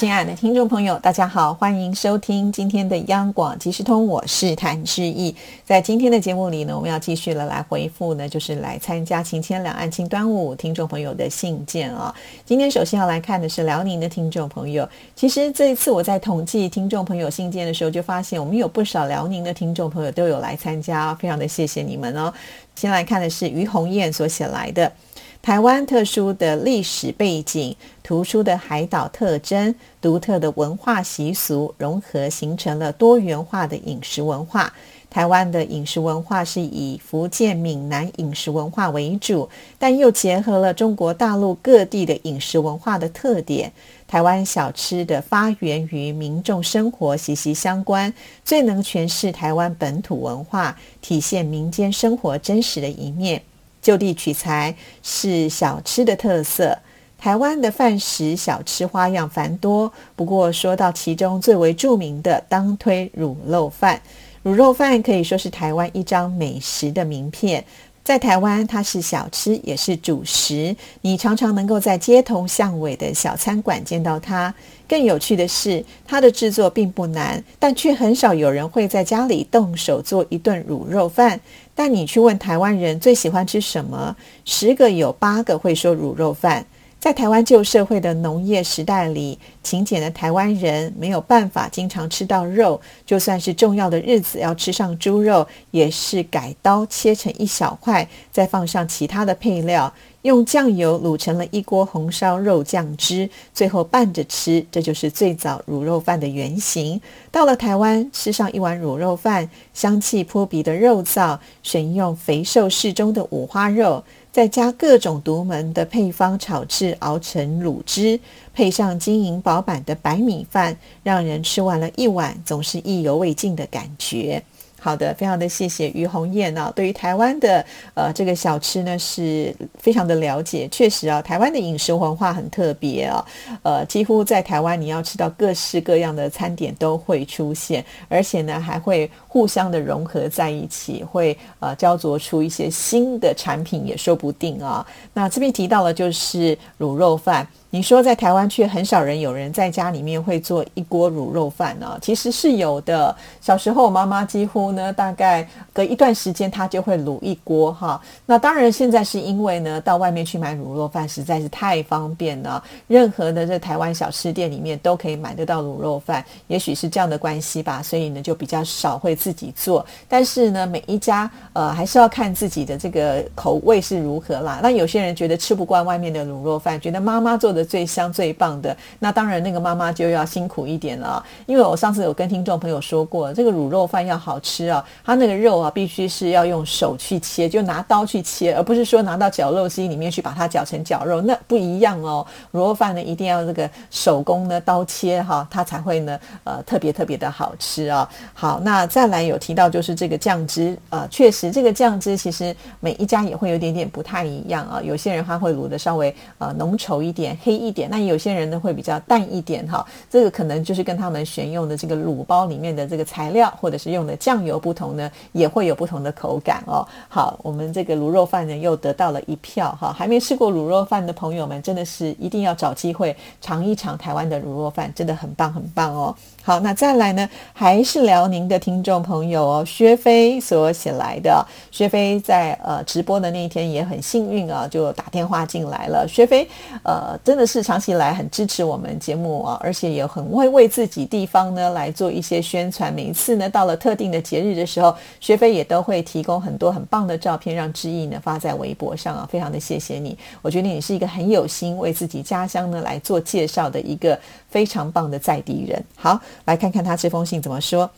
亲爱的听众朋友，大家好，欢迎收听今天的央广即时通，我是谭志毅。在今天的节目里呢，我们要继续了来回复呢，就是来参加晴天两岸庆端午听众朋友的信件啊。今天首先要来看的是辽宁的听众朋友。其实这一次我在统计听众朋友信件的时候，就发现我们有不少辽宁的听众朋友都有来参加，非常的谢谢你们哦。先来看的是于红艳所写来的。台湾特殊的历史背景、突出的海岛特征、独特的文化习俗融合，形成了多元化的饮食文化。台湾的饮食文化是以福建闽南饮食文化为主，但又结合了中国大陆各地的饮食文化的特点。台湾小吃的发源于民众生活息息相关，最能诠释台湾本土文化，体现民间生活真实的一面。就地取材是小吃的特色。台湾的饭食小吃花样繁多，不过说到其中最为著名的，当推卤肉饭。卤肉饭可以说是台湾一张美食的名片。在台湾，它是小吃，也是主食。你常常能够在街头巷尾的小餐馆见到它。更有趣的是，它的制作并不难，但却很少有人会在家里动手做一顿卤肉饭。但你去问台湾人最喜欢吃什么，十个有八个会说卤肉饭。在台湾旧社会的农业时代里，勤俭的台湾人没有办法经常吃到肉，就算是重要的日子要吃上猪肉，也是改刀切成一小块，再放上其他的配料，用酱油卤成了一锅红烧肉酱汁，最后拌着吃。这就是最早卤肉饭的原型。到了台湾，吃上一碗卤肉饭，香气扑鼻的肉燥，选用肥瘦适中的五花肉。再加各种独门的配方炒制，熬成卤汁，配上晶莹饱满的白米饭，让人吃完了一碗总是意犹未尽的感觉。好的，非常的谢谢于红艳啊，对于台湾的呃这个小吃呢是非常的了解。确实啊，台湾的饮食文化很特别啊，呃，几乎在台湾你要吃到各式各样的餐点都会出现，而且呢还会互相的融合在一起，会呃焦灼出一些新的产品也说不定啊。那这边提到了就是卤肉饭。你说在台湾却很少人有人在家里面会做一锅卤肉饭呢？其实是有的。小时候妈妈几乎呢，大概隔一段时间她就会卤一锅哈。那当然现在是因为呢，到外面去买卤肉饭实在是太方便了，任何的这台湾小吃店里面都可以买得到卤肉饭。也许是这样的关系吧，所以呢就比较少会自己做。但是呢，每一家呃还是要看自己的这个口味是如何啦。那有些人觉得吃不惯外面的卤肉饭，觉得妈妈做的。最香最棒的，那当然那个妈妈就要辛苦一点了，因为我上次有跟听众朋友说过，这个卤肉饭要好吃啊，它那个肉啊必须是要用手去切，就拿刀去切，而不是说拿到绞肉机里面去把它绞成绞肉，那不一样哦。卤肉饭呢一定要这个手工呢刀切哈，它才会呢呃特别特别的好吃啊。好，那再来有提到就是这个酱汁，呃，确实这个酱汁其实每一家也会有点点不太一样啊，有些人他会卤的稍微呃浓稠一点，一点，那有些人呢会比较淡一点哈，这个可能就是跟他们选用的这个卤包里面的这个材料，或者是用的酱油不同呢，也会有不同的口感哦。好，我们这个卤肉饭呢又得到了一票哈，还没吃过卤肉饭的朋友们，真的是一定要找机会尝一尝台湾的卤肉饭，真的很棒很棒哦。好，那再来呢，还是辽宁的听众朋友哦，薛飞所写来的。薛飞在呃直播的那一天也很幸运啊，就打电话进来了。薛飞呃真的是长期以来很支持我们节目啊，而且也很会为自己地方呢来做一些宣传。每一次呢到了特定的节日的时候，薛飞也都会提供很多很棒的照片，让知意呢发在微博上啊，非常的谢谢你。我觉得你是一个很有心为自己家乡呢来做介绍的一个非常棒的在地人。好。来看看他这封信怎么说。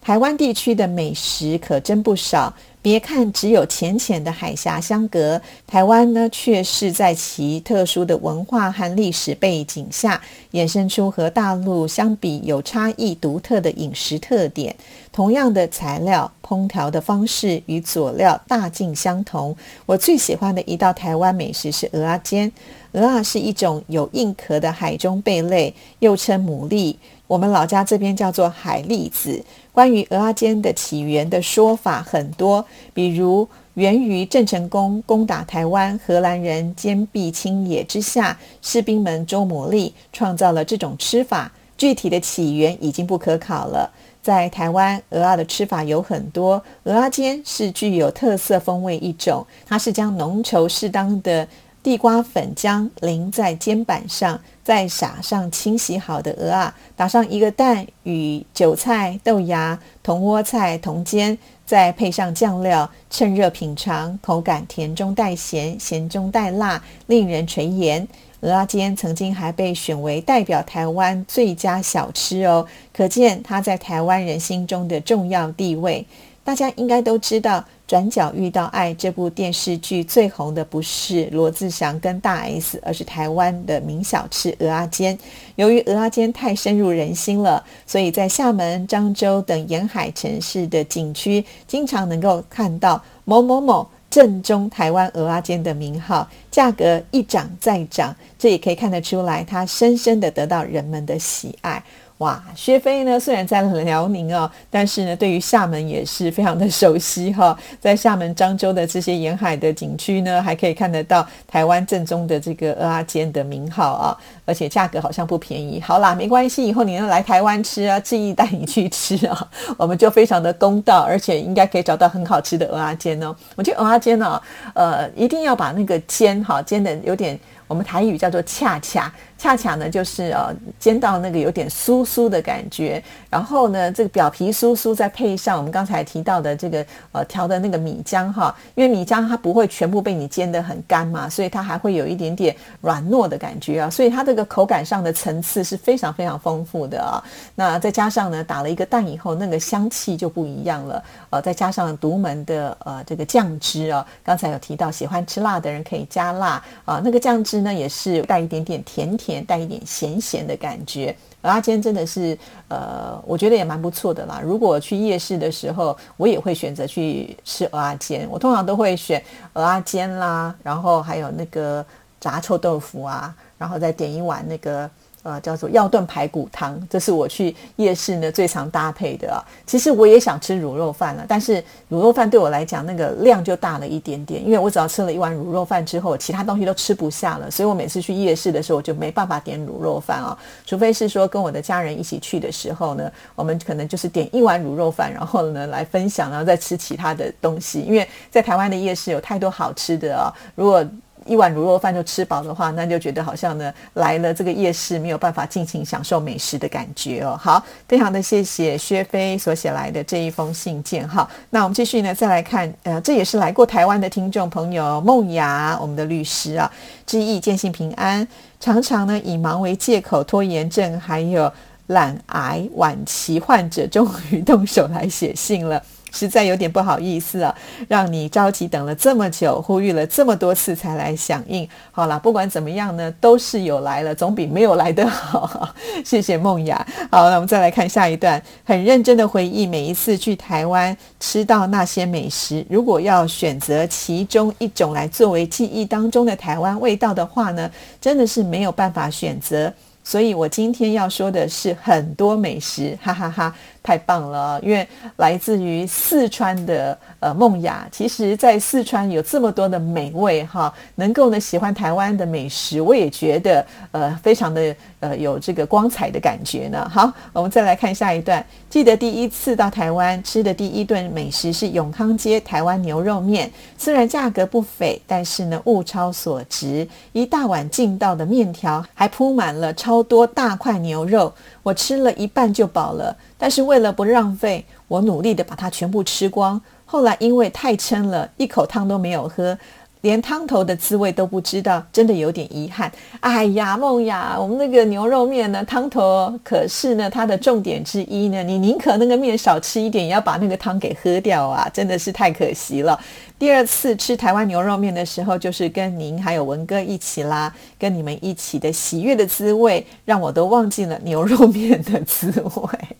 台湾地区的美食可真不少，别看只有浅浅的海峡相隔，台湾呢却是在其特殊的文化和历史背景下，衍生出和大陆相比有差异、独特的饮食特点。同样的材料，烹调的方式与佐料大径相同。我最喜欢的一道台湾美食是鹅阿煎。鹅啊是一种有硬壳的海中贝类，又称牡蛎。我们老家这边叫做海蛎子。关于鹅阿煎的起源的说法很多，比如源于郑成功攻打台湾，荷兰人坚壁清野之下，士兵们周磨砺，创造了这种吃法。具体的起源已经不可考了。在台湾，鹅啊的吃法有很多，鹅鸭煎是具有特色风味一种，它是将浓稠适当的。地瓜粉浆淋在煎板上，再撒上清洗好的鹅啊，打上一个蛋与韭菜、豆芽、铜窝菜同煎，再配上酱料，趁热品尝，口感甜中带咸，咸中带辣，令人垂涎。鹅啊煎曾经还被选为代表台湾最佳小吃哦，可见它在台湾人心中的重要地位。大家应该都知道。转角遇到爱这部电视剧最红的不是罗志祥跟大 S，而是台湾的名小吃鹅阿煎。由于鹅阿煎太深入人心了，所以在厦门、漳州等沿海城市的景区，经常能够看到某某某正宗台湾鹅阿煎的名号，价格一涨再涨，这也可以看得出来，它深深的得到人们的喜爱。哇，薛飞呢？虽然在辽宁哦，但是呢，对于厦门也是非常的熟悉哈。在厦门、漳州的这些沿海的景区呢，还可以看得到台湾正宗的这个鹅阿煎的名号啊，而且价格好像不便宜。好啦，没关系，以后你要来台湾吃啊，志毅带你去吃啊，我们就非常的公道，而且应该可以找到很好吃的鹅阿煎哦。我觉得鹅阿煎呢，呃，一定要把那个煎哈煎的有点。我们台语叫做恰恰恰恰呢，就是呃煎到那个有点酥酥的感觉，然后呢，这个表皮酥酥，再配上我们刚才提到的这个呃调的那个米浆哈，因为米浆它不会全部被你煎得很干嘛，所以它还会有一点点软糯的感觉啊，所以它这个口感上的层次是非常非常丰富的啊。那再加上呢，打了一个蛋以后，那个香气就不一样了，呃，再加上独门的呃这个酱汁啊，刚才有提到喜欢吃辣的人可以加辣啊，那个酱汁。呢也是带一点点甜甜，带一点咸咸的感觉。鹅阿煎真的是，呃，我觉得也蛮不错的啦。如果去夜市的时候，我也会选择去吃鹅阿煎。我通常都会选鹅阿煎啦，然后还有那个炸臭豆腐啊，然后再点一碗那个。呃，叫做药炖排骨汤，这是我去夜市呢最常搭配的啊。其实我也想吃卤肉饭了，但是卤肉饭对我来讲那个量就大了一点点，因为我只要吃了一碗卤肉饭之后，其他东西都吃不下了，所以我每次去夜市的时候，我就没办法点卤肉饭啊。除非是说跟我的家人一起去的时候呢，我们可能就是点一碗卤肉饭，然后呢来分享，然后再吃其他的东西。因为在台湾的夜市有太多好吃的啊，如果。一碗卤肉饭就吃饱的话，那就觉得好像呢来了这个夜市没有办法尽情享受美食的感觉哦。好，非常的谢谢薛飞所写来的这一封信件哈。那我们继续呢，再来看，呃，这也是来过台湾的听众朋友梦雅，我们的律师啊，致意见信平安。常常呢以忙为借口拖延症，还有懒癌晚期患者终于动手来写信了。实在有点不好意思啊，让你着急等了这么久，呼吁了这么多次才来响应。好了，不管怎么样呢，都是有来了，总比没有来的好。谢谢梦雅。好，那我们再来看下一段，很认真的回忆每一次去台湾吃到那些美食。如果要选择其中一种来作为记忆当中的台湾味道的话呢，真的是没有办法选择。所以我今天要说的是很多美食，哈哈哈。太棒了，因为来自于四川的呃梦雅，其实，在四川有这么多的美味哈，能够呢喜欢台湾的美食，我也觉得呃非常的呃有这个光彩的感觉呢。好，我们再来看下一段。记得第一次到台湾吃的第一顿美食是永康街台湾牛肉面，虽然价格不菲，但是呢物超所值，一大碗劲道的面条，还铺满了超多大块牛肉。我吃了一半就饱了，但是为了不浪费，我努力的把它全部吃光。后来因为太撑了，一口汤都没有喝，连汤头的滋味都不知道，真的有点遗憾。哎呀，梦雅，我们那个牛肉面呢，汤头可是呢它的重点之一呢，你宁可那个面少吃一点，也要把那个汤给喝掉啊，真的是太可惜了。第二次吃台湾牛肉面的时候，就是跟您还有文哥一起啦，跟你们一起的喜悦的滋味，让我都忘记了牛肉面的滋味。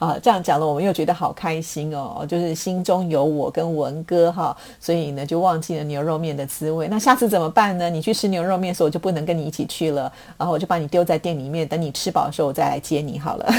啊，这样讲了，我们又觉得好开心哦，就是心中有我跟文哥哈，所以呢就忘记了牛肉面的滋味。那下次怎么办呢？你去吃牛肉面的时候，我就不能跟你一起去了，然后我就把你丢在店里面，等你吃饱的时候我再来接你好了。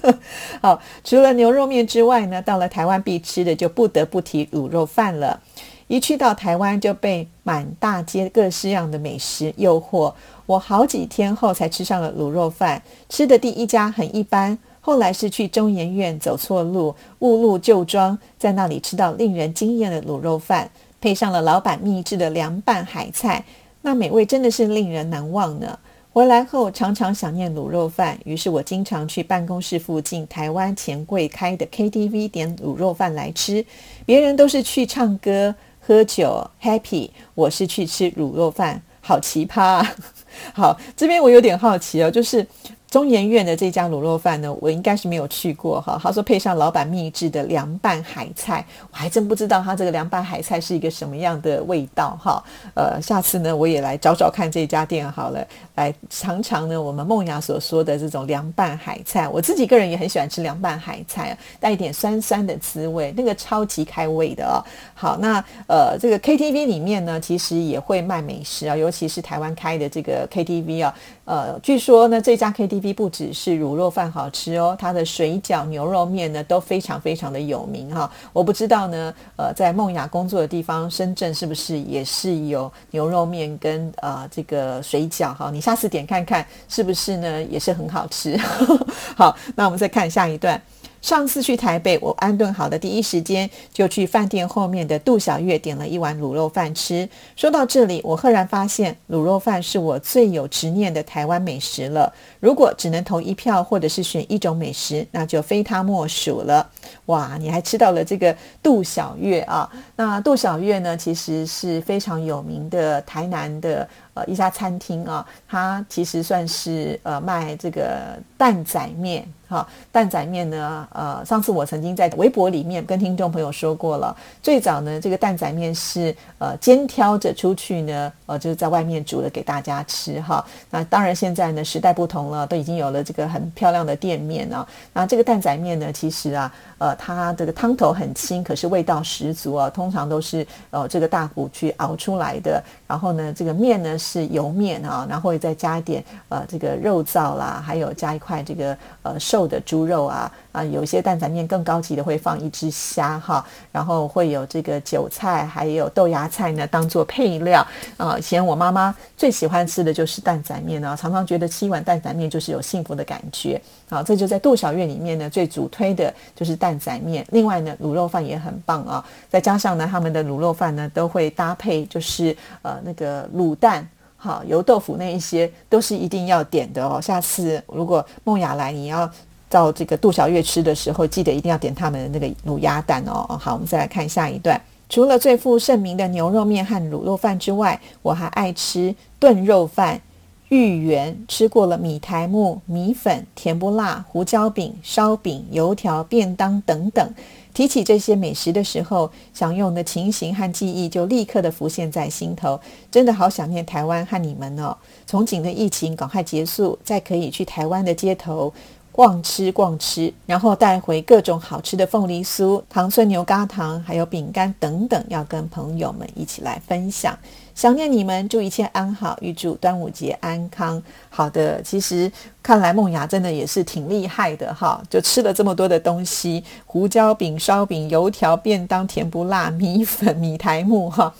好，除了牛肉面之外呢，到了台湾必吃的就不得不提卤肉饭了。一去到台湾就被满大街各式样的美食诱惑，我好几天后才吃上了卤肉饭，吃的第一家很一般。后来是去中研院走错路，误入旧庄，在那里吃到令人惊艳的卤肉饭，配上了老板秘制的凉拌海菜，那美味真的是令人难忘呢。回来后常常想念卤肉饭，于是我经常去办公室附近台湾钱柜开的 KTV 点卤肉饭来吃。别人都是去唱歌、喝酒、happy，我是去吃卤肉饭，好奇葩。好，这边我有点好奇哦，就是。中研院的这家卤肉饭呢，我应该是没有去过哈。他说配上老板秘制的凉拌海菜，我还真不知道他这个凉拌海菜是一个什么样的味道哈。呃，下次呢我也来找找看这家店好了，来尝尝呢我们梦雅所说的这种凉拌海菜。我自己个人也很喜欢吃凉拌海菜，带一点酸酸的滋味，那个超级开胃的哦。好，那呃这个 KTV 里面呢，其实也会卖美食啊，尤其是台湾开的这个 KTV 啊。呃，据说呢，这家 KTV 不只是卤肉饭好吃哦，它的水饺、牛肉面呢都非常非常的有名哈。我不知道呢，呃，在梦雅工作的地方深圳是不是也是有牛肉面跟呃这个水饺哈？你下次点看看是不是呢，也是很好吃。好，那我们再看下一段。上次去台北，我安顿好的第一时间就去饭店后面的杜小月点了一碗卤肉饭吃。说到这里，我赫然发现卤肉饭是我最有执念的台湾美食了。如果只能投一票，或者是选一种美食，那就非它莫属了。哇，你还吃到了这个杜小月啊？那杜小月呢，其实是非常有名的台南的。呃，一家餐厅啊，它其实算是呃卖这个蛋仔面哈。蛋仔面呢，呃，上次我曾经在微博里面跟听众朋友说过了，最早呢，这个蛋仔面是呃肩挑着出去呢，呃，就是在外面煮了给大家吃哈。那当然现在呢，时代不同了，都已经有了这个很漂亮的店面啊。那这个蛋仔面呢，其实啊，呃，它这个汤头很轻，可是味道十足啊。通常都是呃这个大骨去熬出来的，然后呢，这个面呢。是油面啊，然后再加一点呃这个肉燥啦，还有加一块这个呃瘦的猪肉啊啊，有一些蛋仔面更高级的会放一只虾哈，然后会有这个韭菜还有豆芽菜呢当做配料啊。以前我妈妈最喜欢吃的就是蛋仔面啊，常常觉得吃一碗蛋仔面就是有幸福的感觉啊。这就在杜小月里面呢最主推的就是蛋仔面，另外呢卤肉饭也很棒啊，再加上呢他们的卤肉饭呢都会搭配就是呃那个卤蛋。好，油豆腐那一些都是一定要点的哦。下次如果梦雅来，你要到这个杜小月吃的时候，记得一定要点他们的那个卤鸭蛋哦。好，我们再来看下一段。除了最负盛名的牛肉面和卤肉饭之外，我还爱吃炖肉饭、芋圆，吃过了米苔木、米粉、甜不辣、胡椒饼、烧饼、油条、便当等等。提起这些美食的时候，享用的情形和记忆就立刻的浮现在心头。真的好想念台湾和你们哦！从紧的疫情赶快结束，再可以去台湾的街头逛吃逛吃，然后带回各种好吃的凤梨酥、糖蒜牛轧糖，还有饼干等等，要跟朋友们一起来分享。想念你们，祝一切安好，预祝端午节安康。好的，其实看来梦雅真的也是挺厉害的哈，就吃了这么多的东西：胡椒饼、烧饼、油条、便当、甜不辣、米粉、米苔木哈。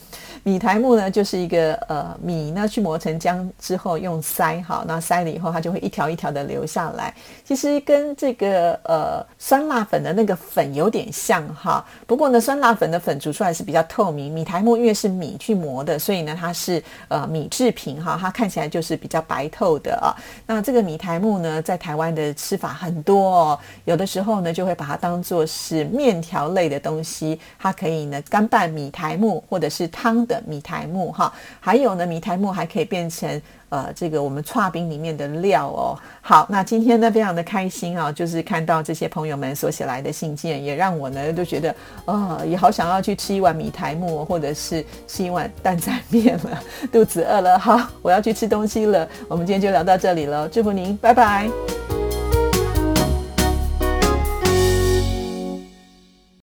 米苔木呢，就是一个呃米呢去磨成浆之后用筛哈，那筛了以后它就会一条一条的流下来。其实跟这个呃酸辣粉的那个粉有点像哈，不过呢酸辣粉的粉煮出来是比较透明，米苔木因为是米去磨的，所以呢它是呃米制品哈，它看起来就是比较白透的啊。那这个米苔木呢，在台湾的吃法很多哦，有的时候呢就会把它当做是面条类的东西，它可以呢干拌米苔木或者是汤的。米苔木哈，还有呢，米苔木还可以变成。呃，这个我们串冰里面的料哦，好，那今天呢非常的开心啊，就是看到这些朋友们所写来的信件，也让我呢都觉得，呃，也好想要去吃一碗米苔木，或者是吃一碗蛋仔面了，肚子饿了，好，我要去吃东西了。我们今天就聊到这里了，祝福您，拜拜。